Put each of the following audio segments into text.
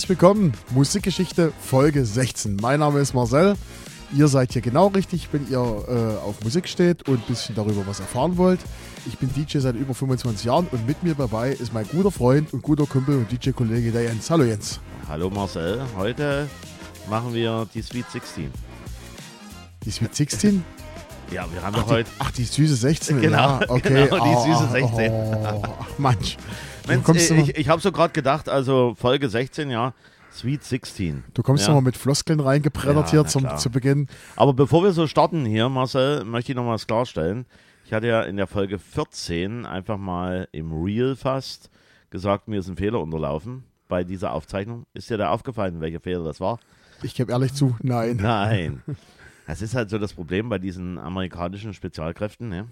Herzlich willkommen, Musikgeschichte Folge 16. Mein Name ist Marcel. Ihr seid hier genau richtig, wenn ihr äh, auf Musik steht und ein bisschen darüber was erfahren wollt. Ich bin DJ seit über 25 Jahren und mit mir dabei ist mein guter Freund und guter Kumpel und DJ-Kollege der Jens. Hallo Jens. Hallo Marcel, heute machen wir die Sweet 16. Die Sweet 16? Ja, wir haben ach, doch heute. Ach, die süße 16. Genau, ja, okay. genau die süße 16. Oh, ach, Mensch. Mensch ich ich, ich habe so gerade gedacht, also Folge 16, ja. Sweet 16. Du kommst ja. nochmal mit Floskeln reingebrettert Ja, hier zum, klar. zu Beginn. Aber bevor wir so starten hier, Marcel, möchte ich noch was klarstellen. Ich hatte ja in der Folge 14 einfach mal im Real fast gesagt, mir ist ein Fehler unterlaufen bei dieser Aufzeichnung. Ist dir da aufgefallen, welcher Fehler das war? Ich gebe ehrlich zu, nein. Nein. Das ist halt so das Problem bei diesen amerikanischen Spezialkräften. Ne?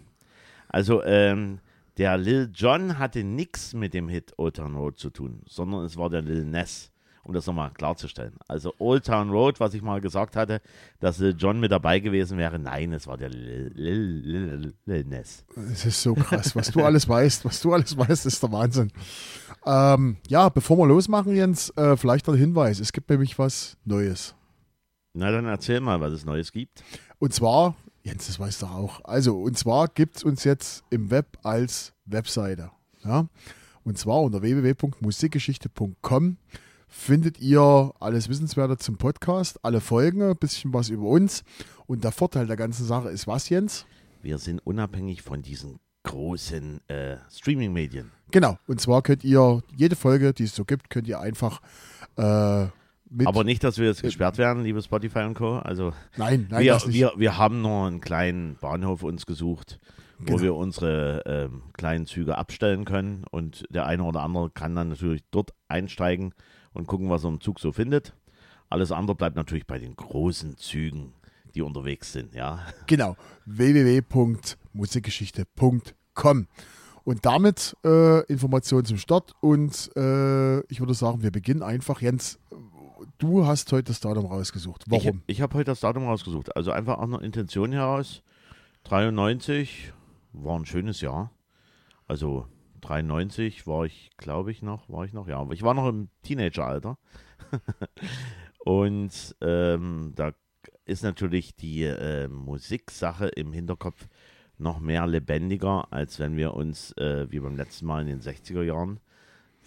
Also, ähm, der Lil Jon hatte nichts mit dem Hit Old Town Road zu tun, sondern es war der Lil Ness, um das nochmal klarzustellen. Also Old Town Road, was ich mal gesagt hatte, dass Lil Jon mit dabei gewesen wäre, nein, es war der Lil, Lil, Lil, Lil Ness. Es ist so krass, was du alles weißt. Was du alles weißt, ist der Wahnsinn. Ähm, ja, bevor wir losmachen, Jens, äh, vielleicht ein Hinweis. Es gibt nämlich was Neues. Na, dann erzähl mal, was es Neues gibt. Und zwar, Jens, das weißt du auch. Also, und zwar gibt es uns jetzt im Web als Webseite. Ja? Und zwar unter www.musikgeschichte.com findet ihr alles Wissenswerte zum Podcast, alle Folgen, ein bisschen was über uns. Und der Vorteil der ganzen Sache ist was, Jens? Wir sind unabhängig von diesen großen äh, Streaming-Medien. Genau. Und zwar könnt ihr jede Folge, die es so gibt, könnt ihr einfach äh, mit. Aber nicht, dass wir jetzt gesperrt werden, liebe Spotify und Co. Also nein, nein, wir, wir, wir haben nur einen kleinen Bahnhof uns gesucht, wo Genau. wir unsere ähm, kleinen Züge abstellen können. Und der eine oder andere kann dann natürlich dort einsteigen und gucken, was er im Zug so findet. Alles andere bleibt natürlich bei den großen Zügen, die unterwegs sind, ja. Genau, www.musikgeschichte.com. Und damit äh, Informationen zum Start. Und äh, ich würde sagen, wir beginnen einfach. Jens, du hast heute das Datum rausgesucht. Warum? Ich, ich habe heute das Datum rausgesucht. Also einfach aus einer Intention heraus. 93 war ein schönes Jahr. Also 93 war ich, glaube ich, noch, war ich noch, ja, aber ich war noch im Teenageralter. Und ähm, da ist natürlich die äh, Musiksache im Hinterkopf noch mehr lebendiger, als wenn wir uns, äh, wie beim letzten Mal in den 60er Jahren,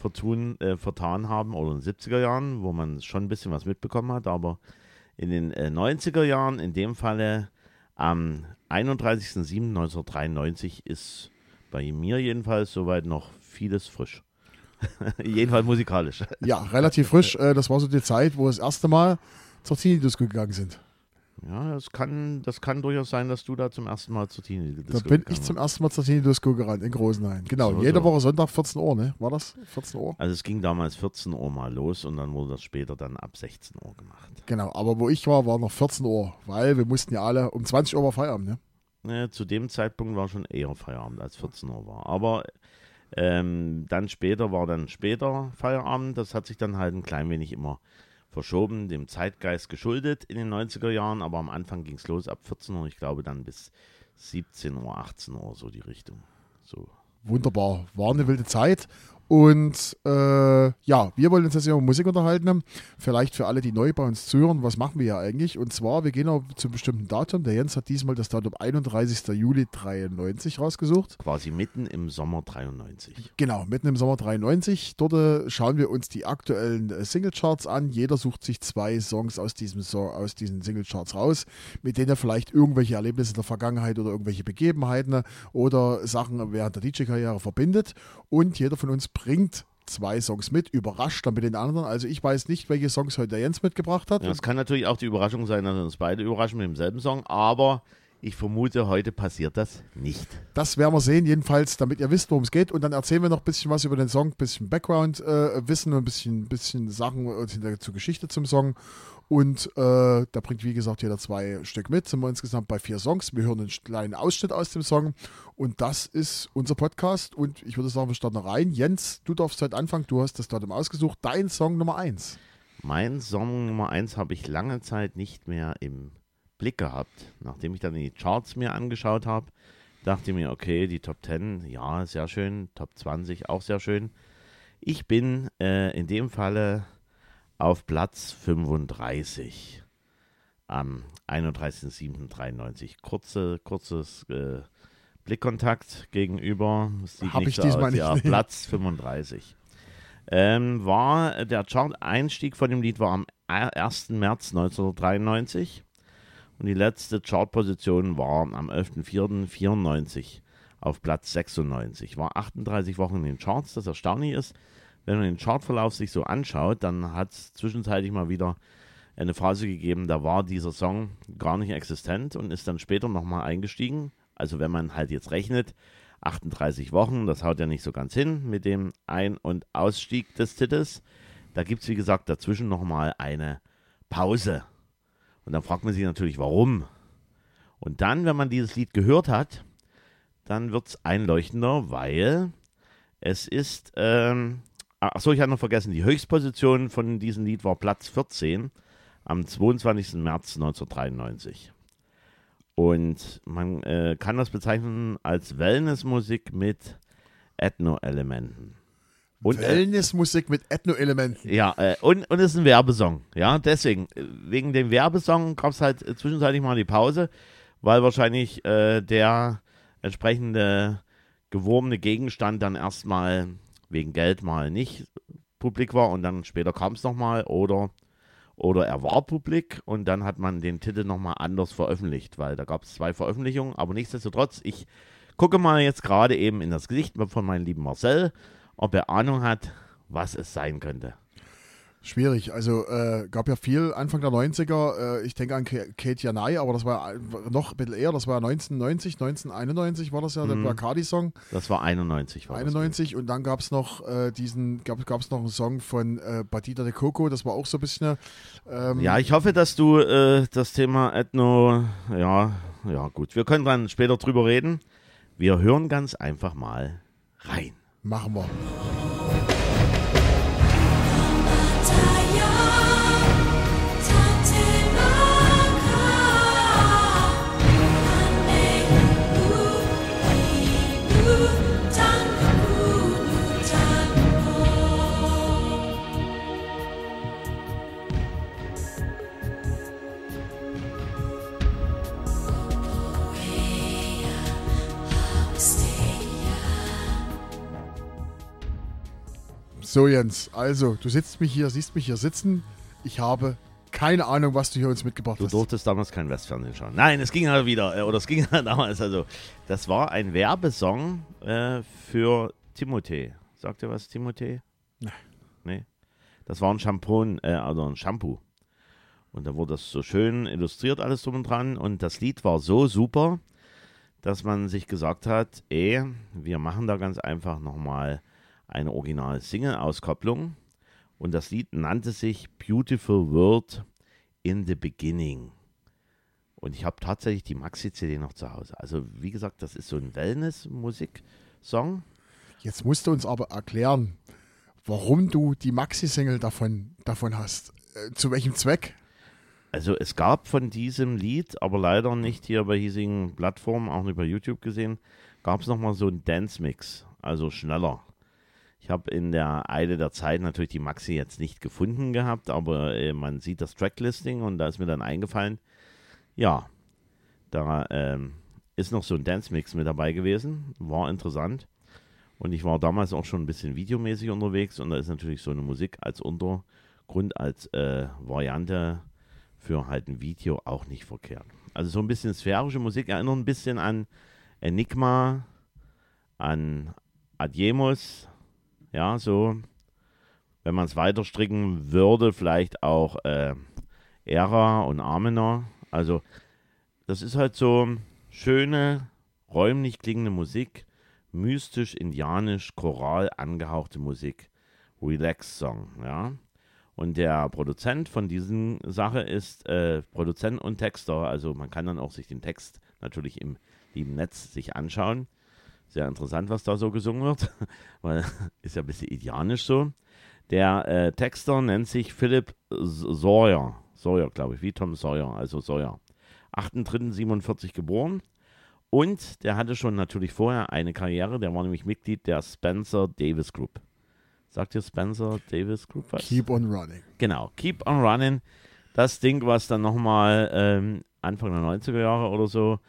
vertun, äh, vertan haben oder in den 70er Jahren, wo man schon ein bisschen was mitbekommen hat, aber in den äh, 90er Jahren, in dem Falle am 31.07.1993 ist bei mir jedenfalls soweit noch vieles frisch. jedenfalls musikalisch. ja, relativ frisch. Äh, das war so die Zeit, wo das erste Mal zur Tinnitus gegangen sind. Ja, das kann, das kann durchaus sein, dass du da zum ersten Mal zur Teenie Da bin ich zum ersten Mal zur Tinnitus gerannt in Großenhain. Genau, So, jede so. Woche Sonntag 14 Uhr, ne? War das? 14 Uhr? Also es ging damals 14 Uhr mal los und dann wurde das später dann ab 16 Uhr gemacht. Genau, aber wo ich war, war noch 14 Uhr, weil wir mussten ja alle, um 20 Uhr war Feierabend, ne? Ne, zu dem Zeitpunkt war schon eher Feierabend als 14 Uhr war. Aber ähm, dann später war dann später Feierabend. Das hat sich dann halt ein klein wenig immer verschoben, dem Zeitgeist geschuldet in den 90er Jahren. Aber am Anfang ging es los ab 14 Uhr. Ich glaube dann bis 17 Uhr, 18 Uhr, so die Richtung. So. Wunderbar, war eine wilde Zeit. Und äh, ja, wir wollen uns jetzt über Musik unterhalten. Vielleicht für alle, die neu bei uns zuhören, was machen wir hier eigentlich? Und zwar, wir gehen auch zu einem bestimmten Datum. Der Jens hat diesmal das Datum 31. Juli 93 rausgesucht. Quasi mitten im Sommer 93. Genau, mitten im Sommer 93. Dort äh, schauen wir uns die aktuellen äh, Singlecharts an. Jeder sucht sich zwei Songs aus, diesem so aus diesen Singlecharts raus, mit denen er vielleicht irgendwelche Erlebnisse der Vergangenheit oder irgendwelche Begebenheiten oder Sachen während der DJ-Karriere verbindet. Und jeder von uns bringt zwei Songs mit, überrascht dann mit den anderen. Also ich weiß nicht, welche Songs heute der Jens mitgebracht hat. Ja, es kann natürlich auch die Überraschung sein, dass wir uns beide überraschen mit demselben Song, aber ich vermute, heute passiert das nicht. Das werden wir sehen, jedenfalls, damit ihr wisst, worum es geht. Und dann erzählen wir noch ein bisschen was über den Song, ein bisschen Background-Wissen und ein bisschen, bisschen Sachen äh, zur Geschichte zum Song. Und äh, da bringt, wie gesagt, jeder zwei Stück mit. Sind wir insgesamt bei vier Songs. Wir hören einen kleinen Ausschnitt aus dem Song. Und das ist unser Podcast. Und ich würde sagen, wir starten rein. Jens, du darfst heute anfangen. Du hast das Datum ausgesucht. Dein Song Nummer eins. Mein Song Nummer 1 habe ich lange Zeit nicht mehr im Blick gehabt. Nachdem ich dann die Charts mir angeschaut habe, dachte ich mir, okay, die Top 10, ja, sehr schön. Top 20, auch sehr schön. Ich bin äh, in dem Falle auf Platz 35 am 31.07.93. Kurze, kurzes äh, Blickkontakt gegenüber. Sieht Hab nicht ich so diesmal aus. nicht, Ja. Platz 35. Ähm, war der Chart-Einstieg von dem Lied war am 1. März 1993 und die letzte Chartposition war am 11.04.94 auf Platz 96. War 38 Wochen in den Charts, das erstaunlich ist. Wenn man den Chartverlauf sich so anschaut, dann hat es zwischenzeitlich mal wieder eine Phase gegeben, da war dieser Song gar nicht existent und ist dann später nochmal eingestiegen. Also wenn man halt jetzt rechnet, 38 Wochen, das haut ja nicht so ganz hin mit dem Ein- und Ausstieg des Titels. Da gibt es, wie gesagt, dazwischen nochmal eine Pause. Und dann fragt man sich natürlich, warum. Und dann, wenn man dieses Lied gehört hat, dann wird es einleuchtender, weil es ist, ähm, achso, ich hatte noch vergessen, die Höchstposition von diesem Lied war Platz 14 am 22. März 1993. Und man äh, kann das bezeichnen als Wellnessmusik mit Ethno-Elementen. Und, äh, Wellnessmusik mit Ethno-Elementen. ja, äh, und, und es ist ein Werbesong. Ja, deswegen, äh, wegen dem Werbesong gab es halt zwischenzeitlich mal die Pause, weil wahrscheinlich äh, der entsprechende gewurmene Gegenstand dann erstmal wegen Geld mal nicht publik war und dann später kam es nochmal oder, oder er war publik und dann hat man den Titel nochmal anders veröffentlicht, weil da gab es zwei Veröffentlichungen, aber nichtsdestotrotz, ich gucke mal jetzt gerade eben in das Gesicht von meinem lieben Marcel, ob er Ahnung hat, was es sein könnte. Schwierig. Also äh, gab ja viel Anfang der 90er. Äh, ich denke an Kate Janai, aber das war noch ein bisschen eher. Das war 1990, 1991 war das ja, der Mhm. Bacardi-Song. Das war 91. War das 91 und dann gab es noch äh, diesen, gab es noch einen Song von äh, Batida de Coco, das war auch so ein bisschen. Ähm, Ja, ich hoffe, dass du äh, das Thema Ethno, ja, ja gut, wir können dann später drüber reden. Wir hören ganz einfach mal rein. Machen So, Jens, also, du sitzt mich hier, siehst mich hier sitzen. Ich habe keine Ahnung, was du hier uns mitgebracht Du hast. durftest damals kein Westfernsehen schauen. Nein, es ging halt wieder, äh, oder es ging halt damals, also, das war ein Werbesong äh, für Timothée. Sagt ihr was, Timothée? Nee. Nee. Das war ein Shampoo, äh, also ein Shampoo. Und da wurde das so schön illustriert, alles drum und dran. Und das Lied war so super, dass man sich gesagt hat, ey, wir machen da ganz einfach nochmal eine originale Single-Auskopplung. Und das Lied nannte sich Beautiful World in the Beginning. Und ich habe tatsächlich die Maxi-CD noch zu Hause. Also, wie gesagt, das ist so ein Wellness-Musik-Song. Jetzt musst du uns aber erklären, warum du die Maxi-Single davon, davon hast. Äh, zu welchem Zweck? Also, es gab von diesem Lied, aber leider nicht hier bei hiesigen Plattformen, auch nicht bei YouTube gesehen, gab es nochmal so einen Dance-Mix, also schneller. Ich habe in der Eile der Zeit natürlich die Maxi jetzt nicht gefunden gehabt, aber äh, man sieht das Tracklisting und da ist mir dann eingefallen, ja, da ähm, ist noch so ein Dance-Mix mit dabei gewesen, war interessant. Und ich war damals auch schon ein bisschen videomäßig unterwegs und da ist natürlich so eine Musik als Untergrund, als äh, Variante für halt ein Video auch nicht verkehrt. Also so ein bisschen sphärische Musik erinnert ein bisschen an Enigma, an Adiemus, ja, so, wenn man es weiter stricken würde, vielleicht auch äh, Ära und Armener. Also, das ist halt so schöne, räumlich klingende Musik, mystisch, indianisch, choral angehauchte Musik. Relax-Song, ja. Und der Produzent von diesen Sache ist äh, Produzent und Texter. Also man kann dann auch sich den Text natürlich im lieben Netz sich anschauen. Sehr interessant, was da so gesungen wird, weil ist ja ein bisschen indianisch so. Der äh, Texter nennt sich Philip Sawyer. Sawyer, glaube ich, wie Tom Sawyer, also Sawyer. 8.3.47 geboren. Und der hatte schon natürlich vorher eine Karriere, der war nämlich Mitglied der Spencer Davis Group. Sagt ihr Spencer Davis Group was? Keep on running. Genau, Keep on Running. Das Ding, was dann nochmal ähm, Anfang der 90er Jahre oder so,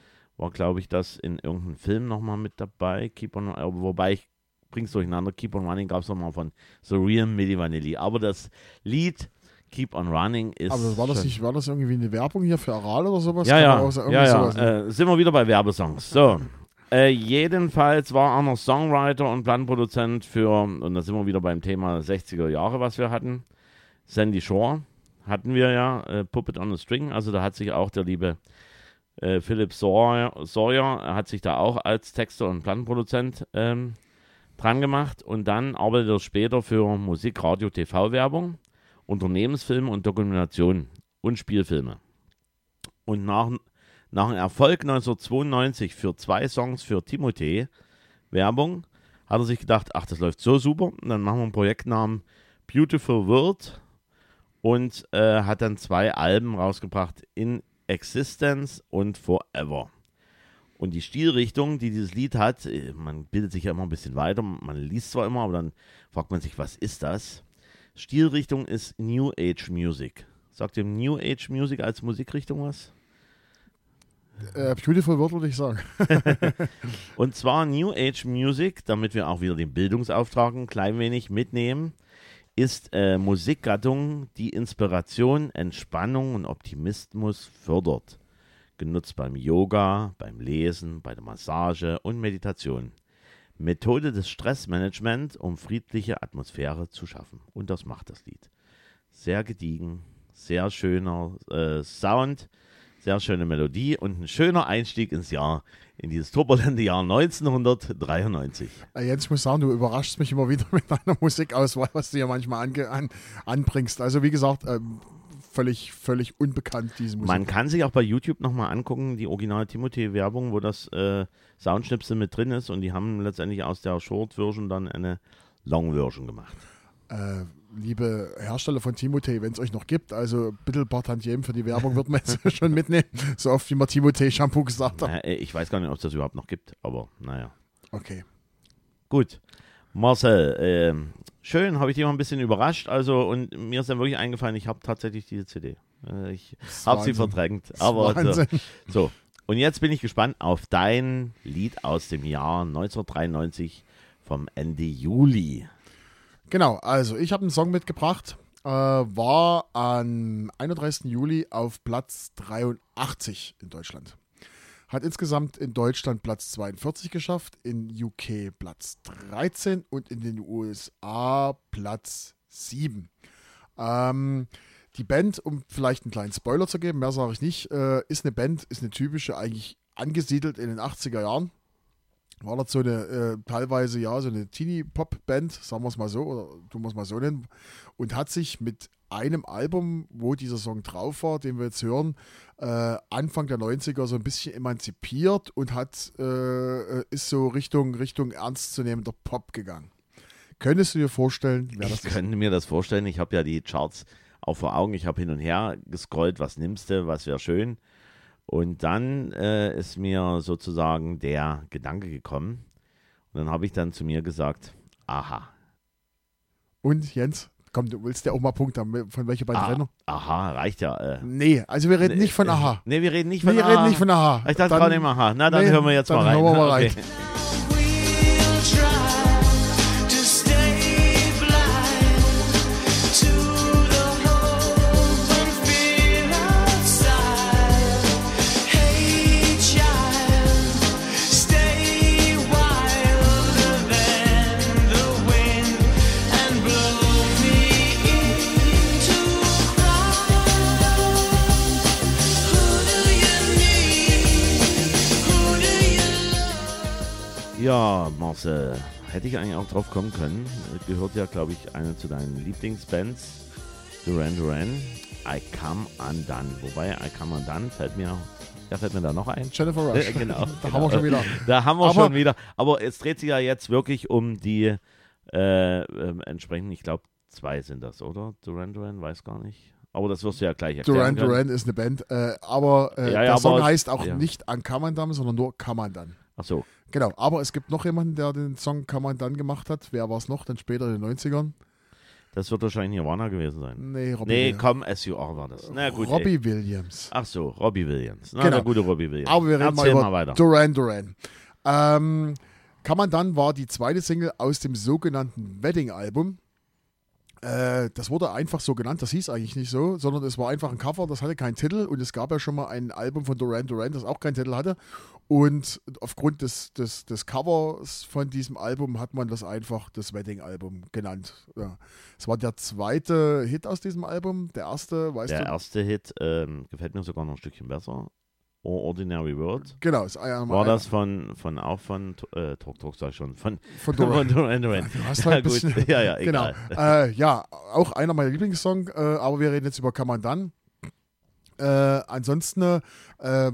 war, glaube ich, das in irgendeinem Film nochmal mit dabei. Keep on, äh, wobei ich bring's durcheinander. Keep on Running gab es nochmal von The Real Milli Vanilli. Aber das Lied Keep on Running ist. Aber war das schon- nicht, war das irgendwie eine Werbung hier für Aral oder sowas? Ja, ja, auch ja, ja. sowas? Äh, sind wir wieder bei Werbesongs. So. Äh, jedenfalls war er noch Songwriter und Planproduzent für, und da sind wir wieder beim Thema 60er Jahre, was wir hatten. Sandy Shore hatten wir ja, äh, Puppet on a String. Also da hat sich auch der liebe äh, Philip Sawyer, Sawyer er hat sich da auch als Texter und Plattenproduzent ähm, dran gemacht und dann arbeitet er später für Musik, Radio, TV-Werbung, Unternehmensfilme und Dokumentation und Spielfilme. Und nach, nach einem Erfolg 1992 für zwei Songs für Timothée Werbung hat er sich gedacht, ach, das läuft so super. Und dann machen wir einen Projektnamen Beautiful World und äh, hat dann zwei Alben rausgebracht, In Existence und Forever. Und die Stilrichtung, die dieses Lied hat, äh, man bildet sich ja immer ein bisschen weiter, man liest zwar immer, aber dann fragt man sich, was ist das? Stilrichtung ist New Age Music. Sagt dem New Age Music als Musikrichtung was? Äh, beautiful Word würde ich sagen. Und zwar New Age Music, damit wir auch wieder den Bildungsauftrag ein klein wenig mitnehmen, ist äh, Musikgattung, die Inspiration, Entspannung und Optimismus fördert. Genutzt beim Yoga, beim Lesen, bei der Massage und Meditation. Methode des Stressmanagement, um friedliche Atmosphäre zu schaffen. Und das macht das Lied. Sehr gediegen, sehr schöner äh, Sound, sehr schöne Melodie und ein schöner Einstieg ins Jahr, in dieses turbulente Jahr 1993. Äh, Jens, ich muss sagen, du überraschst mich immer wieder mit deiner Musikauswahl, was du hier manchmal ange an, anbringst. Also wie gesagt, ähm, völlig, völlig unbekannt, diese Musik. Man kann sich auch bei YouTube nochmal angucken, die original Timothy-Werbung, wo das äh, Soundschnipsel mit drin ist und die haben letztendlich aus der Short-Version dann eine Long-Version gemacht. äh, liebe Hersteller von Timothée, wenn es euch noch gibt, also bitte ein paar Tantiemen für die Werbung wird man jetzt schon mitnehmen. So oft wie man Timothée Shampoo gesagt hat. Äh, ich weiß gar nicht, ob es das überhaupt noch gibt, aber naja. Okay. Gut. Marcel, ähm, schön, habe ich dich mal ein bisschen überrascht. Also, und mir ist dann wirklich eingefallen, ich habe tatsächlich diese CD. Äh, ich habe sie verdrängt. Aber so, Wahnsinn. so. Und jetzt bin ich gespannt auf dein Lied aus dem Jahr 1993 vom Ende Juli. Genau, also ich habe einen Song mitgebracht, äh, war am 31. Juli auf Platz 83 in Deutschland. Hat insgesamt in Deutschland Platz 42 geschafft, in UK Platz 13 und in den USA Platz 7. Ähm, die Band, um vielleicht einen kleinen Spoiler zu geben, mehr sage ich nicht, äh, ist eine Band, ist eine typische, eigentlich angesiedelt in den 80er Jahren. War das so eine, äh, teilweise ja, so eine Teenie-Pop-Band, sagen wir es mal so, oder tun wir es mal so nennen, und hat sich mit einem Album, wo dieser Song drauf war, den wir jetzt hören, äh, Anfang der 90er so ein bisschen emanzipiert und hat, äh, ist so Richtung, Richtung ernstzunehmender Pop gegangen. Könntest du dir vorstellen, wer das Ich ist? könnte mir das vorstellen. Ich habe ja die Charts auch vor Augen. Ich habe hin und her gescrollt, was nimmst du, was wäre schön. Und dann äh, ist mir sozusagen der Gedanke gekommen. Und dann habe ich dann zu mir gesagt, aha, Und Jens, komm, du willst ja auch mal Punkt haben, von welcher Band ah, wir? aha, reicht ja. Äh, Nee, also wir reden nicht von Aha. Nee, wir reden nicht Nee, von wir Aha. reden nicht von Aha. Ich dachte gerade immer Aha. Na, dann Nee, hören wir jetzt mal rein. hören wir mal Okay. rein. We'll Ja, Marcel, hätte ich eigentlich auch drauf kommen können. Gehört ja, glaube ich, eine zu deinen Lieblingsbands. Duran Duran. I Come Undone. Wobei, I Come Undone fällt mir, wer fällt mir da noch ein? Jennifer Rush. Äh, genau. da genau. haben wir schon wieder. Da haben wir Aber- schon wieder. Aber es dreht sich ja jetzt wirklich um die äh, ähm, entsprechend, ich glaube, zwei sind das, oder? Duran Duran, weiß gar nicht. Aber das wirst du ja gleich erklären. Duran. Duran ist eine Band, äh, aber äh, Ja, ja, der Song aber- heißt auch ja. nicht An Kamandam, sondern nur Kamandam. Ach so, Genau, aber es gibt noch jemanden, der den Song man dann gemacht hat. Wer war es noch? Dann später in den 90ern. das wird wahrscheinlich Nirvana gewesen sein. Nee, Robbie, Nee, Williams. komm, SUR war das. Na gut. ey. Robbie Williams. Ach so, Robbie Williams. Na, Genau. der gute Robbie Williams. Aber wir reden Erzähl mal mal, über weiter. Duran Duran. Ähm, Kann man dann war die zweite Single aus dem sogenannten Wedding-Album. Äh, das wurde einfach so genannt, das hieß eigentlich nicht so, sondern es war einfach ein Cover, das hatte keinen Titel und es gab ja schon mal ein Album von Duran Duran, das auch keinen Titel hatte. Und aufgrund des, des, des Covers von diesem Album hat man das einfach das Wedding-Album genannt. Ja. Es war der zweite Hit aus diesem Album, der erste, weißt Der du? erste Hit ähm, gefällt mir sogar noch ein Stückchen besser. Or Ordinary World. Genau, ist einer, War das von, von auch von äh, Talk Talk sag ich schon, von, von Duran. Duran Duran. Du hast Ja, halt ein gut. bisschen, Ja, ja, genau. egal. Äh, ja, auch einer meiner Lieblingssongs, äh, aber wir reden jetzt über Kann man dann. Äh, ansonsten, äh, äh,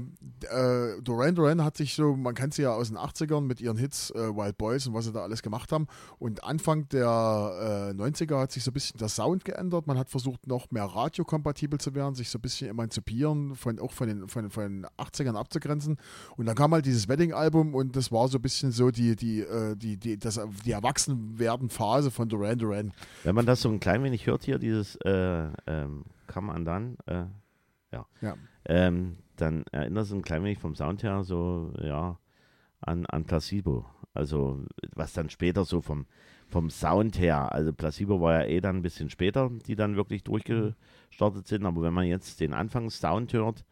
Duran Duran hat sich so, man kennt sie ja aus den 80ern mit ihren Hits äh, Wild Boys und was sie da alles gemacht haben. Und Anfang der äh, 90er hat sich so ein bisschen der Sound geändert. Man hat versucht, noch mehr radiokompatibel zu werden, sich so ein bisschen emanzipieren, von, auch von den, von, von den 80ern abzugrenzen. Und dann kam halt dieses Wedding-Album und das war so ein bisschen so die, die, äh, die, die, das, die Erwachsenwerden-Phase von Duran Duran. Wenn man das so ein klein wenig hört hier, dieses äh, ähm, Come on dann, äh, Ja. ähm, dann erinnert es ein klein wenig vom Sound her so, ja, an, an Placebo. Also, was dann später so vom, vom Sound her, also Placebo war ja eh dann ein bisschen später, die dann wirklich durchgestartet sind, aber wenn man jetzt den Anfangssound hört,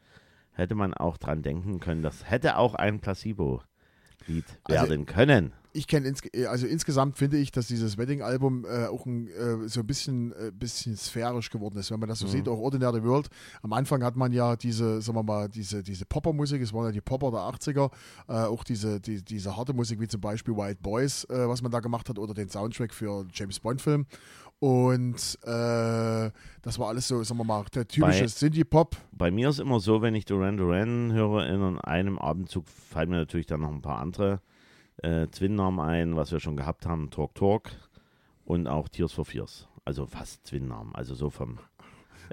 hätte man auch dran denken können, das hätte auch ein Placebo-Lied Also- werden können. Ich kenne ins, also insgesamt finde ich, dass dieses Wedding-Album äh, auch ein, äh, so ein bisschen, äh, bisschen sphärisch geworden ist. Wenn man das so Mhm. sieht, auch Ordinary World. Am Anfang hat man ja diese, sagen wir mal, diese, diese Popper-Musik, es waren ja die Popper der 80er, äh, auch diese, die, diese harte Musik, wie zum Beispiel Wild Boys, äh, was man da gemacht hat, oder den Soundtrack für James Bond-Film. Und äh, das war alles so, sagen wir mal, der typische Synthie-Pop. Bei mir ist immer so, wenn ich Duran Duran höre, in einem Abendzug fallen mir natürlich dann noch ein paar andere äh, Twin-Namen ein, was wir schon gehabt haben, Talk Talk und auch Tears for Fears. Also fast Twin-Namen, also so vom...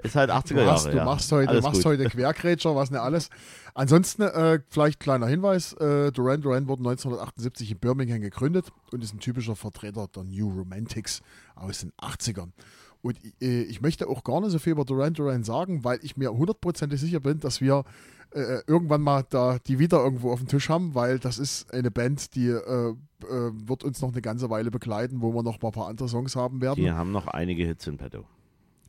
Ist halt 80er Du, Jahre, hast, du ja. machst heute, Alles machst gut. heute Quergrätscher, was nicht alles. Ansonsten, äh, vielleicht kleiner Hinweis: äh, Duran Duran wurde 1978 in Birmingham gegründet und ist ein typischer Vertreter der New Romantics aus den 80ern. Und äh, ich möchte auch gar nicht so viel über Duran Duran sagen, weil ich mir hundertprozentig sicher bin, dass wir äh, irgendwann mal da die wieder irgendwo auf dem Tisch haben, weil das ist eine Band, die äh, äh, wird uns noch eine ganze Weile begleiten, wo wir noch mal ein paar andere Songs haben werden. Die haben noch einige Hits in petto.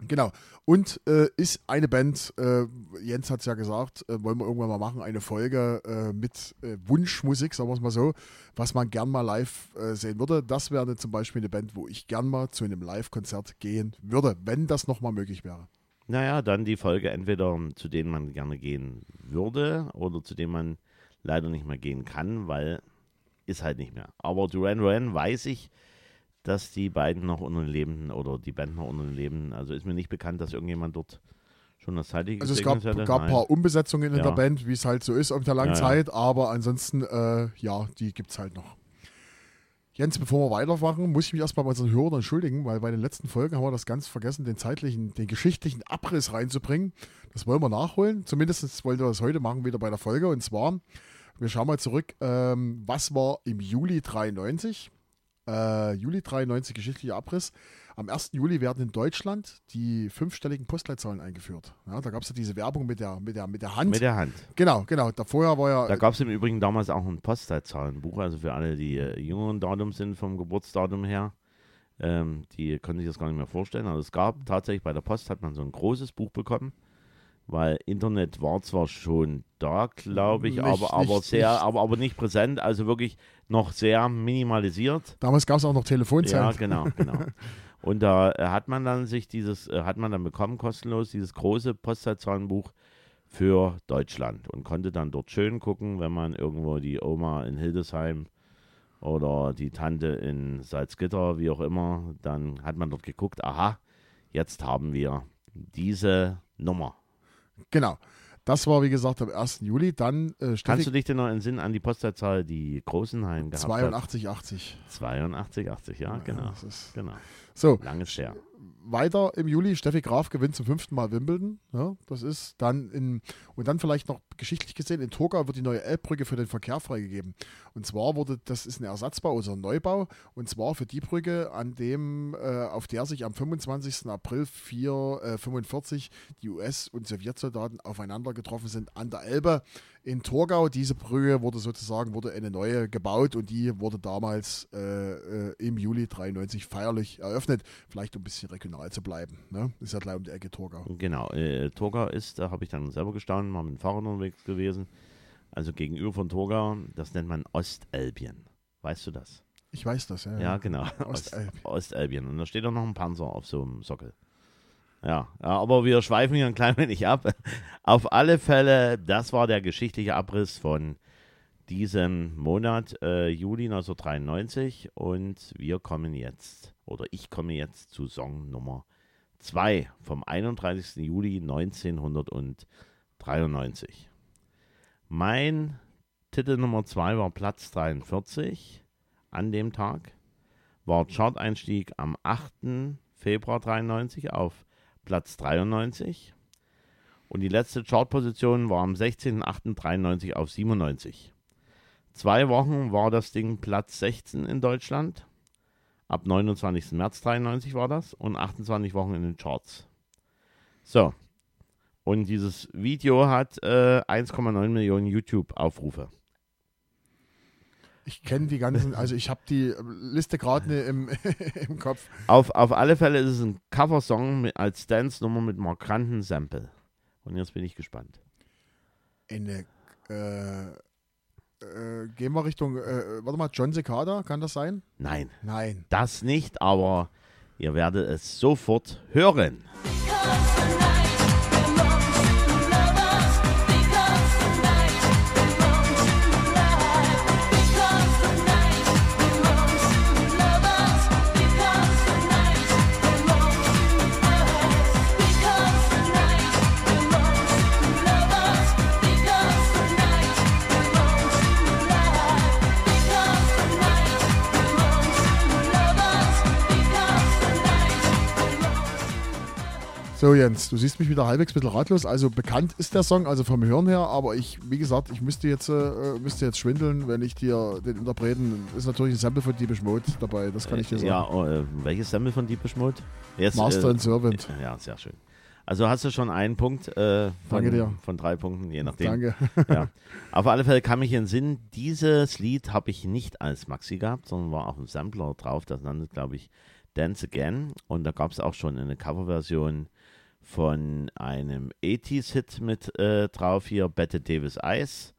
Genau. Und äh, ist eine Band, äh, Jens hat es ja gesagt, äh, wollen wir irgendwann mal machen, eine Folge äh, mit äh, Wunschmusik, sagen wir es mal so, was man gern mal live äh, sehen würde. Das wäre zum Beispiel eine Band, wo ich gern mal zu einem Live-Konzert gehen würde, wenn das nochmal möglich wäre. Naja, dann die Folge entweder zu denen man gerne gehen würde oder zu denen man leider nicht mehr gehen kann, weil ist halt nicht mehr. Aber Duran Duran weiß ich, dass die beiden noch unter den Lebenden oder die Band noch unter den Lebenden, also ist mir nicht bekannt, dass irgendjemand dort schon das zeitige Also es gab, ein paar Umbesetzungen in Ja. der Band, wie es halt so ist auf der langen Ja, ja. Zeit, aber ansonsten, äh, ja, die gibt es halt noch. Jens, bevor wir weitermachen, muss ich mich erstmal bei unseren Hörern entschuldigen, weil bei den letzten Folgen haben wir das ganz vergessen, den zeitlichen, den geschichtlichen Abriss reinzubringen. Das wollen wir nachholen. Zumindest wollen wir das heute machen, wieder bei der Folge. Und zwar, wir schauen mal zurück, ähm, was war im Juli 93? Äh, Juli 93 geschichtlicher Abriss. Am 1. Juli werden in Deutschland die fünfstelligen Postleitzahlen eingeführt. Ja, da gab es ja diese Werbung mit der, mit der, mit der Hand. Mit der Hand. genau, genau. Da vorher war ja. Da gab es im Übrigen damals auch ein Postleitzahlenbuch, also für alle, die äh, jüngeren Datum sind vom Geburtsdatum her. Ähm, die können sich das gar nicht mehr vorstellen. Also es gab tatsächlich bei der Post hat man so ein großes Buch bekommen, weil Internet war zwar schon da, glaube ich, Nicht- aber, aber nicht- sehr, nicht- aber, aber nicht präsent, also wirklich noch sehr minimalisiert. damals gab es auch noch Telefonzellen. Ja, genau, genau. Und da äh, hat man dann sich dieses, äh, hat man dann bekommen, kostenlos, dieses große Postleitzahlenbuch für Deutschland und konnte dann dort schön gucken, wenn man irgendwo die Oma in Hildesheim oder die Tante in Salzgitter, wie auch immer, dann hat man dort geguckt, aha, jetzt haben wir diese Nummer. Genau. Das war, wie gesagt, am 1. Juli. Dann äh, Kannst du dich denn noch entsinnen an die Postleitzahl, die Großenhain gehabt hat? 82, 80. 82, 80, ja, genau. Das ist, genau. so, Langes her. Weiter im Juli, Steffi Graf gewinnt zum fünften Mal Wimbledon. Ja, das ist dann in, und dann vielleicht noch geschichtlich gesehen, in Toga wird die neue Elbbrücke für den Verkehr freigegeben. Und zwar wurde, das ist ein Ersatzbau oder ein Neubau, und zwar für die Brücke, an dem, äh, auf der sich am 25. April 445 die US- und Sowjetsoldaten aufeinander getroffen sind an der Elbe in Torgau. Diese Brücke wurde sozusagen, wurde eine neue gebaut und die wurde damals äh, äh, im Juli 93 feierlich eröffnet. Vielleicht um ein bisschen regional zu bleiben. Ne? Ist ja gleich um die Ecke Torgau. Genau, äh, Torgau ist, da habe ich dann selber gestanden, mal mit dem Fahrrad unterwegs gewesen. Also gegenüber von Torgau, das nennt man Ostelbien. Weißt du das? Ich weiß das, ja. Ja, genau. Ostelbien. Ost, Ostelbien. Und da steht auch noch ein Panzer auf so einem Sockel. Ja, aber wir schweifen hier ein klein wenig ab. Auf alle Fälle, das war der geschichtliche Abriss von diesem Monat, äh, Juli 1993. Und wir kommen jetzt, oder ich komme jetzt zu Song Nummer 2 vom 31. Juli 1993. Mein Titel Nummer 2 war Platz 43 an dem Tag. War Chart-Einstieg am 8. Februar 93 auf Platz 93. Und die letzte Chartposition war am 16.08.93 auf 97. Zwei Wochen war das Ding Platz 16 in Deutschland. Ab 29. März 93 war das. Und 28 Wochen in den Charts. So. Und dieses Video hat äh, 1,9 Millionen YouTube-Aufrufe. Ich kenne die ganzen, also ich habe die Liste gerade im, im Kopf. Auf, auf alle Fälle ist es ein Coversong als Dance-Nummer mit markanten Sample. Und jetzt bin ich gespannt. Eine, äh, äh, gehen wir Richtung, äh, warte mal, John Cicada, kann das sein? Nein, Nein. das nicht, aber ihr werdet es sofort hören. So Jens, du siehst mich wieder halbwegs ein bisschen ratlos. Also bekannt ist der Song, also vom Hören her, aber ich, wie gesagt, ich müsste jetzt, äh, müsste jetzt schwindeln, wenn ich dir den Interpreten, ist natürlich ein Sample von Deepish Mode dabei, das kann ich dir sagen. Ja, oh, äh, welches Sample von Deepish Mode? Jetzt, Master and Servant. Ja, sehr schön. Also hast du schon einen Punkt äh, von, von drei Punkten, je nachdem. Danke. Ja. Auf alle Fälle kam ich in den Sinn, dieses Lied habe ich nicht als Maxi gehabt, sondern war auf dem Sampler drauf. Das nannte, glaube ich, Dance Again. Und da gab es auch schon eine Coverversion von einem 80s-Hit mit äh, drauf hier, Bette Davis Eyes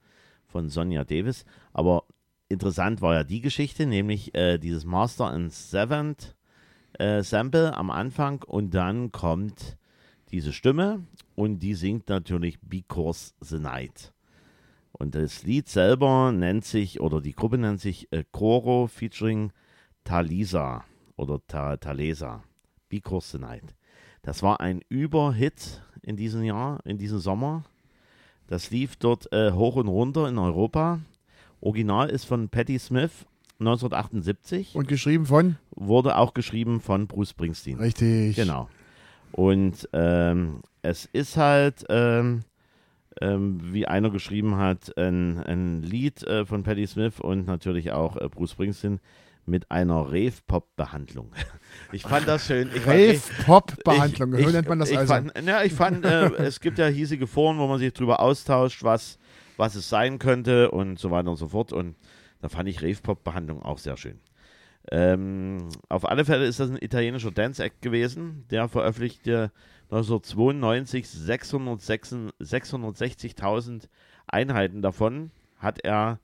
von Sonja Davis. Aber interessant war ja die Geschichte, nämlich äh, dieses Master and Seventh äh, Sample am Anfang und dann kommt diese Stimme und die singt natürlich Because the Night. Und das Lied selber nennt sich, oder die Gruppe nennt sich äh, Coro featuring Talisa oder Ta Talesa. Because the Night. Das war ein Überhit in diesem Jahr, in diesem Sommer. Das lief dort äh, hoch und runter in Europa. Original ist von Patti Smith 1978. Und geschrieben von? wurde auch geschrieben von Bruce Springsteen. Richtig. Genau. Und ähm, es ist halt, ähm, ähm, wie einer geschrieben hat, ein, ein Lied äh, von Patti Smith und natürlich auch äh, Bruce Springsteen mit einer Rave-Pop-Behandlung. Ich fand das schön. Rave-Pop-Behandlung, so nennt man das ich also. Fand, ja, ich fand, äh, es gibt ja hiesige Foren, wo man sich drüber austauscht, was, was es sein könnte und so weiter und so fort. Und da fand ich Rave-Pop-Behandlung auch sehr schön. Ähm, auf alle Fälle ist das ein italienischer Dance-Act gewesen, der veröffentlichte 1992 666 660.000 Einheiten davon hat er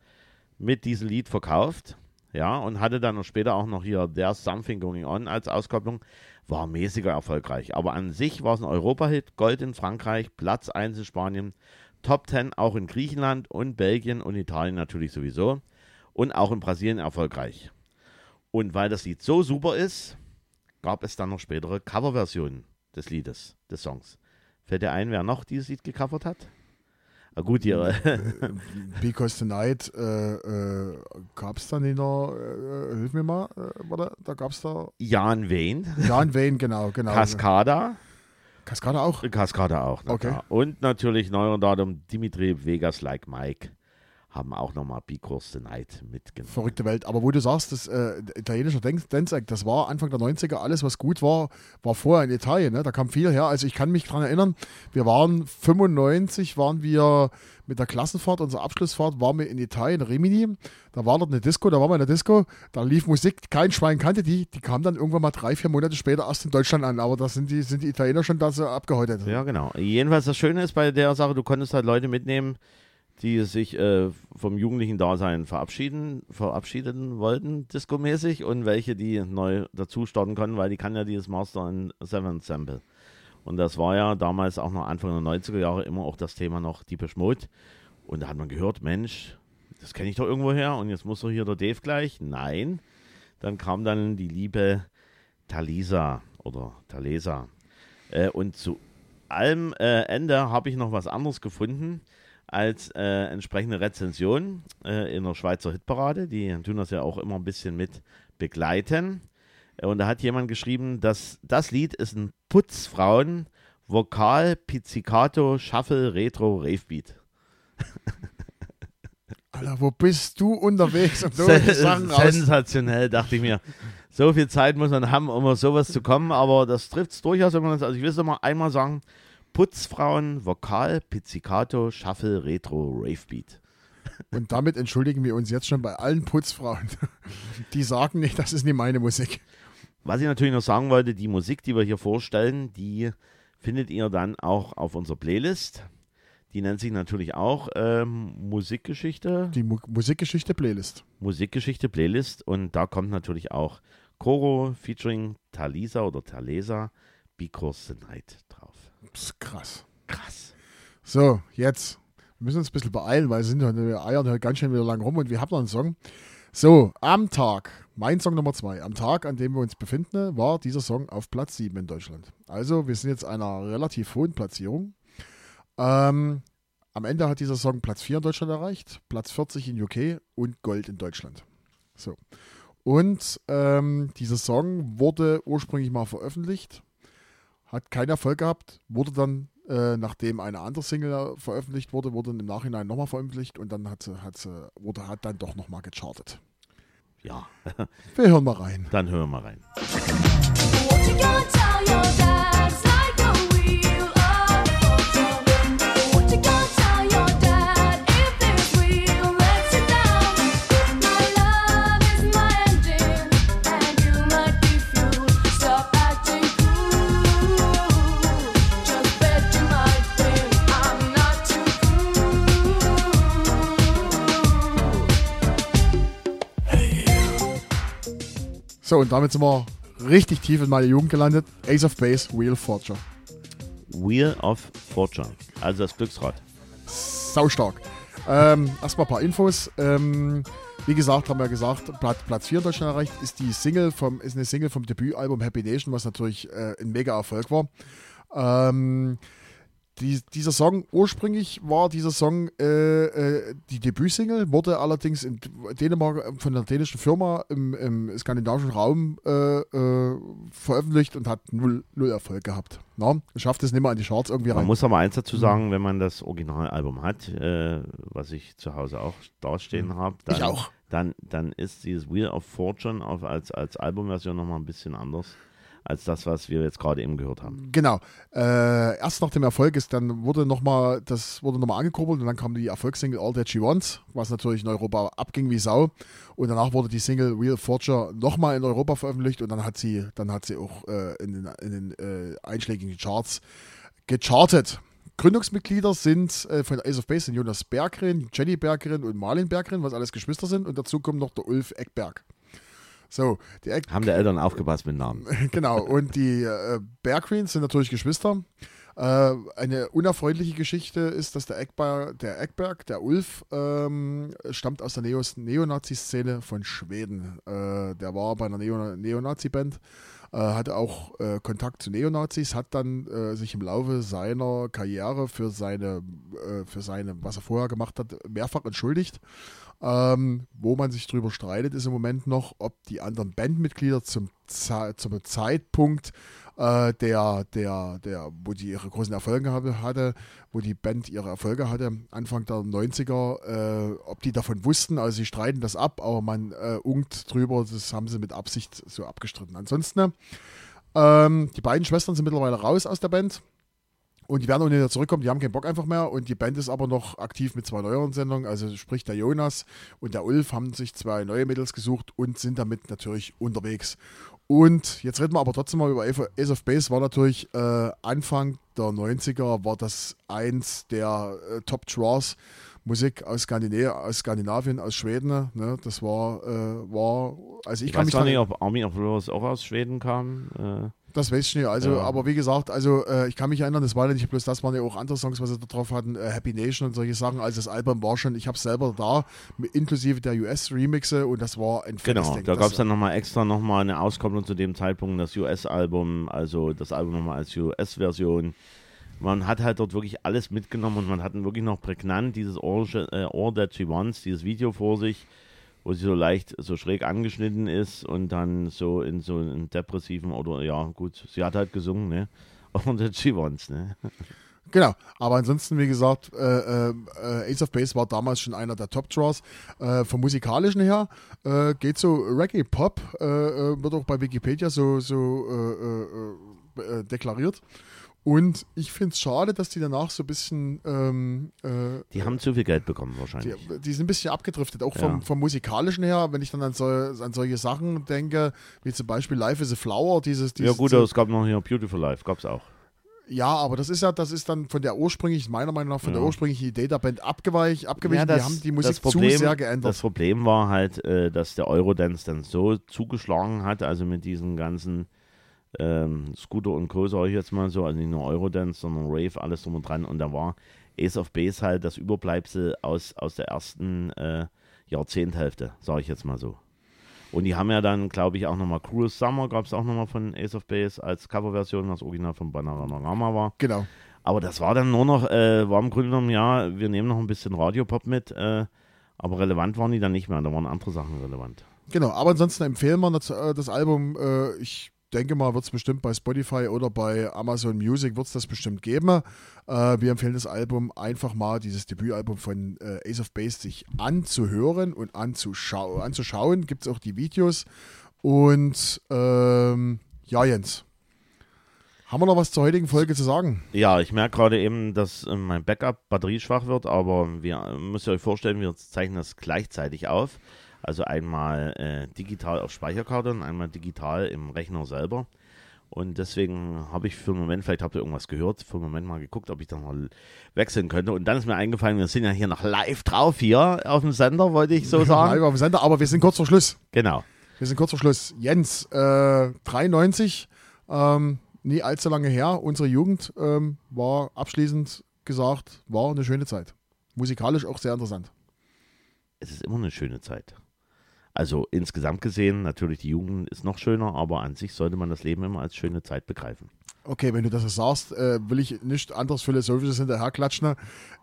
mit diesem Lied verkauft. Ja, und hatte dann später auch noch hier There's Something Going On als Auskopplung. War mäßiger erfolgreich. Aber an sich war es ein Europa-Hit. Gold in Frankreich, Platz 1 in Spanien, Top 10 auch in Griechenland und Belgien und Italien natürlich sowieso. Und auch in Brasilien erfolgreich. Und weil das Lied so super ist, gab es dann noch spätere Coverversionen des Liedes, des Songs. Fällt dir ein, wer noch dieses Lied gecovert hat? Ah, gut, hier, Because Tonight äh, äh, gab es dann in der, äh, hilf mir mal, äh, warte, da gab es da Jan Wayne, Jan Wayne, genau, genau. Cascada, Cascada auch? Cascada auch. na Okay. klar. Und natürlich neuer Datum Dimitri Vegas Like Mike haben auch nochmal Because the Night mitgenommen. Verrückte Welt. Aber wo du sagst, das äh, italienische Dance Dance Act, das war Anfang der 90er, alles was gut war, war vorher in Italien. Ne? Da kam viel her. Also ich kann mich daran erinnern, wir waren 95, waren wir mit der Klassenfahrt, unsere Abschlussfahrt, waren wir in Italien, Rimini. Da war dort eine Disco, da waren wir in der Disco, da lief Musik, kein Schwein kannte die. Die kam dann irgendwann mal drei, vier Monate später erst in Deutschland an. Aber da sind die, sind die Italiener schon da so abgehäutet. Ja, genau. Jedenfalls das Schöne ist bei der Sache, du konntest halt Leute mitnehmen, die sich äh, vom jugendlichen Dasein verabschieden, verabschieden wollten, diskomäßig, und welche, die neu dazu starten konnten, weil die kann ja dieses Master in Seven Sample. Und das war ja damals auch noch Anfang der 90er Jahre immer auch das Thema noch Deepish Mode. Und da hat man gehört, Mensch, das kenne ich doch irgendwo her und jetzt muss doch hier der Dave gleich. Nein. Dann kam dann die liebe Talisa oder Talesa. Äh, und zu allem äh, Ende habe ich noch was anderes gefunden als äh, entsprechende Rezension äh, in der Schweizer Hitparade. Die tun das ja auch immer ein bisschen mit begleiten. Und da hat jemand geschrieben, dass das Lied ist ein Putzfrauen Vokal Pizzicato Shuffle Retro Ravebeat. Alter, wo bist du unterwegs, um so Sen- Sachen? Sensationell, dachte ich mir. So viel Zeit muss man haben, um auf sowas zu kommen, aber das trifft es durchaus, wenn man das, also ich will es noch mal einmal sagen, Putzfrauen, Vokal, Pizzicato, Shuffle, Retro, Ravebeat. Und damit entschuldigen wir uns jetzt schon bei allen Putzfrauen, die sagen nicht, das ist nicht meine Musik. Was ich natürlich noch sagen wollte, die Musik, die wir hier vorstellen, die findet ihr dann auch auf unserer Playlist. Die nennt sich natürlich auch ähm, Musikgeschichte, Die Mu Musikgeschichte Playlist. Musikgeschichte Playlist und da kommt natürlich auch Koro featuring Talisa oder Talesa, Because the Night. Das ist krass. Krass. So, jetzt. Wir müssen uns ein bisschen beeilen, weil wir, sind, wir eiern heute ganz schön wieder lang rum und wir haben noch einen Song. So, am Tag, mein Song Nummer zwei, am Tag, an dem wir uns befinden, war dieser Song auf Platz 7 in Deutschland. Also, wir sind jetzt einer relativ hohen Platzierung. Ähm, am Ende hat dieser Song Platz 4 in Deutschland erreicht, Platz 40 in UK und Gold in Deutschland. So. Und ähm, dieser Song wurde ursprünglich mal veröffentlicht, hat keinen Erfolg gehabt, wurde dann, äh, nachdem eine andere Single veröffentlicht wurde, wurde im Nachhinein nochmal veröffentlicht und dann hat sie, hat sie, wurde, hat dann doch nochmal gechartet. Ja, Wir hören mal rein. dann hören wir mal rein. What you gonna tell your dad? So, und damit sind wir richtig tief in meine Jugend gelandet. Ace of Base, Wheel Forger. Wheel of Fortune, also das Glücksrad. Sau stark. Ähm, erstmal ein paar Infos. Ähm, wie gesagt, haben wir gesagt, Platz, Platz 4 in Deutschland erreicht, ist die Single vom, ist eine Single vom Debütalbum Happy Nation, was natürlich äh, ein mega Erfolg war. Ähm, die, dieser Song, ursprünglich war dieser Song äh, äh, die Debütsingle, wurde allerdings in Dänemark äh, von einer dänischen Firma im, im skandinavischen Raum äh, äh, veröffentlicht und hat null, null Erfolg gehabt. Na, schafft es nicht mehr an die Charts irgendwie Man rein. muss aber eins dazu sagen, wenn man das Originalalbum hat, äh, was ich zu Hause auch dastehen habe, dann. Dann, dann ist dieses Wheel of Fortune auf, als, als Albumversion nochmal ein bisschen anders als das, was wir jetzt gerade eben gehört haben. Genau. Äh, erst nach dem Erfolg ist dann wurde noch mal das wurde nochmal angekurbelt und dann kam die Erfolgssingle All That She Wants, was natürlich in Europa abging wie Sau. Und danach wurde die Single Real Forger nochmal in Europa veröffentlicht und dann hat sie, dann hat sie auch äh, in den, in den äh, einschlägigen Charts gechartet. Gründungsmitglieder sind äh, von Ace of Base sind Jonas Berggren, Jenny Berggren und Marlin Berggren, was alles Geschwister sind. Und dazu kommt noch der Ulf Eckberg. So, die Haben die Eltern aufgepasst mit Namen? genau, und die äh, Bear Queens sind natürlich Geschwister. Äh, eine unerfreuliche Geschichte ist, dass der, Eckber, der Eckberg, der Ulf, ähm, stammt aus der Neonazi-Szene von Schweden. Äh, der war bei einer Neo Neonazi-Band äh, hatte auch äh, Kontakt zu Neonazis, hat dann äh, sich im Laufe seiner Karriere für seine, für seine, was er vorher gemacht hat, mehrfach entschuldigt. Ähm, wo man sich drüber streitet, ist im Moment noch, ob die anderen Bandmitglieder zum, zum Zeitpunkt äh, der, der, der, wo die ihre großen Erfolge hatte, wo die Band ihre Erfolge hatte, Anfang der 90er, äh, ob die davon wussten, also sie streiten das ab, aber man äh, unkt drüber, das haben sie mit Absicht so abgestritten. Ansonsten, ähm, die beiden Schwestern sind mittlerweile raus aus der Band. Und die werden auch nicht wieder zurückkommen, die haben keinen Bock einfach mehr. Und die Band ist aber noch aktiv mit zwei neueren Sendungen. Also sprich der Jonas und der Ulf haben sich zwei neue Mädels gesucht und sind damit natürlich unterwegs. Und jetzt reden wir aber trotzdem mal über Ace of Base. War natürlich äh, Anfang der 90er, war das eins der äh, Top Draws Musik aus, aus Skandinavien, aus Schweden. Ne? Das war, äh, war, also ich, Ich kann weiß mich nicht, ob Army of Rose auch aus Schweden kam. Das weiß ich nicht. Also, Ja. aber wie gesagt, also äh, ich kann mich erinnern, das war ja nicht bloß das, waren ja auch andere Songs, was sie da drauf hatten, äh, Happy Nation und solche Sachen. Also das Album war schon, ich habe selber da, inklusive der US-Remixe und das war ein genau, da gab es dann nochmal extra nochmal eine Auskopplung zu dem Zeitpunkt, das US-Album, also das Album nochmal als US-Version. Man hat halt dort wirklich alles mitgenommen und man hat wirklich noch prägnant dieses All, äh, All That She Wants, dieses Video vor sich, wo sie so leicht so schräg angeschnitten ist und dann so in so einem depressiven oder ja gut, sie hat halt gesungen, ne? That She Wants, ne? Genau, aber ansonsten, wie gesagt, äh, äh, Ace of Base war damals schon einer der Top-Draws. Äh, vom musikalischen her äh, geht so Reggae-Pop, äh, äh, wird auch bei Wikipedia so, so deklariert. Und ich finde es schade, dass die danach so ein bisschen, ähm, äh, Die haben zu viel Geld bekommen die, wahrscheinlich. die sind ein bisschen abgedriftet, auch vom, Ja. vom musikalischen her, wenn ich dann an, so, an solche Sachen denke, wie zum Beispiel Life is a Flower, dieses, Ja dieses gut, es gab noch hier Beautiful Life, gab es auch. ja, aber das ist ja, das ist dann von der ursprünglichen, meiner Meinung nach, von der Ja. ursprünglichen Idee der Band abgeweich, abgewichen. Ja, das- die haben die Musik das Problem- zu sehr Das geändert. Problem war halt, äh, dass der Eurodance dann so zugeschlagen hat, also mit diesen ganzen ähm, Scooter und Co. sage ich jetzt mal so, also nicht nur Eurodance, sondern Rave, alles drum und dran. Und da war Ace of Base halt das Überbleibsel aus, aus der ersten äh, Jahrzehnthälfte, sage ich jetzt mal so. Und die haben ja dann, glaube ich, auch nochmal Cruise Summer, gab es auch nochmal von Ace of Base als Coverversion, was original von Bananarama war. genau. Aber das war dann nur noch, äh, war im Grunde genommen, ja, wir nehmen noch ein bisschen Radiopop mit, äh, aber relevant waren die dann nicht mehr, da waren andere Sachen relevant. Genau, aber ansonsten empfehlen wir das, äh, das Album. Äh, ich denke mal, wird es bestimmt bei Spotify oder bei Amazon Music wird es das bestimmt geben. Äh, wir empfehlen das Album einfach mal, dieses Debütalbum von äh, Ace of Base, sich anzuhören und anzuschau anzuschauen. Gibt es auch die Videos. Und ähm, ja, Jens. Haben wir noch was zur heutigen Folge zu sagen? Ja, ich merke gerade eben, dass äh, mein Backup batterieschwach wird, aber wir äh, müsst ihr euch vorstellen, wir zeichnen das gleichzeitig auf. Also einmal äh, digital auf Speicherkarte und einmal digital im Rechner selber. Und deswegen habe ich für einen Moment, vielleicht habt ihr irgendwas gehört, für einen Moment mal geguckt, ob ich da mal wechseln könnte. Und dann ist mir eingefallen, wir sind ja hier noch live drauf hier auf dem Sender, wollte ich so sagen. Live auf dem Sender, aber wir sind kurz vor Schluss. Genau. Wir sind kurz vor Schluss. Jens, äh, 93, ähm, nie allzu lange her. Unsere Jugend ähm, war abschließend gesagt, war eine schöne Zeit. Musikalisch auch sehr interessant. es ist immer eine schöne Zeit. Also insgesamt gesehen, natürlich die Jugend ist noch schöner, aber an sich sollte man das Leben immer als schöne Zeit begreifen. Okay, wenn du das sagst, äh, will ich nicht anderes Philosophisches hinterherklatschen.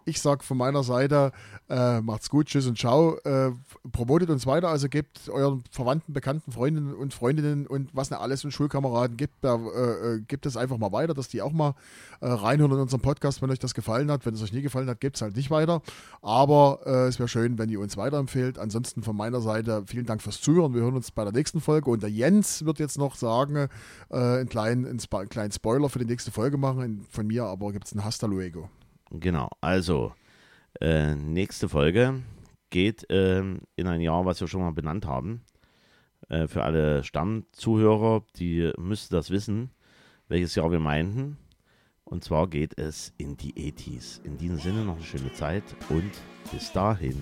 Ich sag von meiner Seite, äh, macht's gut, tschüss und ciao. Äh, promotet uns weiter, also gebt euren Verwandten, Bekannten, Freundinnen und Freundinnen und was nicht alles und Schulkameraden gibt, da, äh, äh, gebt es einfach mal weiter, dass die auch mal äh, reinhören in unseren Podcast, wenn euch das gefallen hat. Wenn es euch nie gefallen hat, gebt es halt nicht weiter. Aber es wäre schön, wenn ihr uns weiterempfehlt. Ansonsten von meiner Seite vielen Dank fürs Zuhören. Wir hören uns bei der nächsten Folge. Und der Jens wird jetzt noch sagen, einen, kleinen, einen kleinen Spoiler für die nächste Folge machen. Von mir aber gibt es ein Hasta Luego. Genau, also äh, nächste Folge geht ähm, in ein Jahr, was wir schon mal benannt haben. Äh, für alle Stammzuhörer, die müssten das wissen, welches Jahr wir meinten. Und zwar geht es in die 80s. In diesem Sinne noch eine schöne Zeit und bis dahin.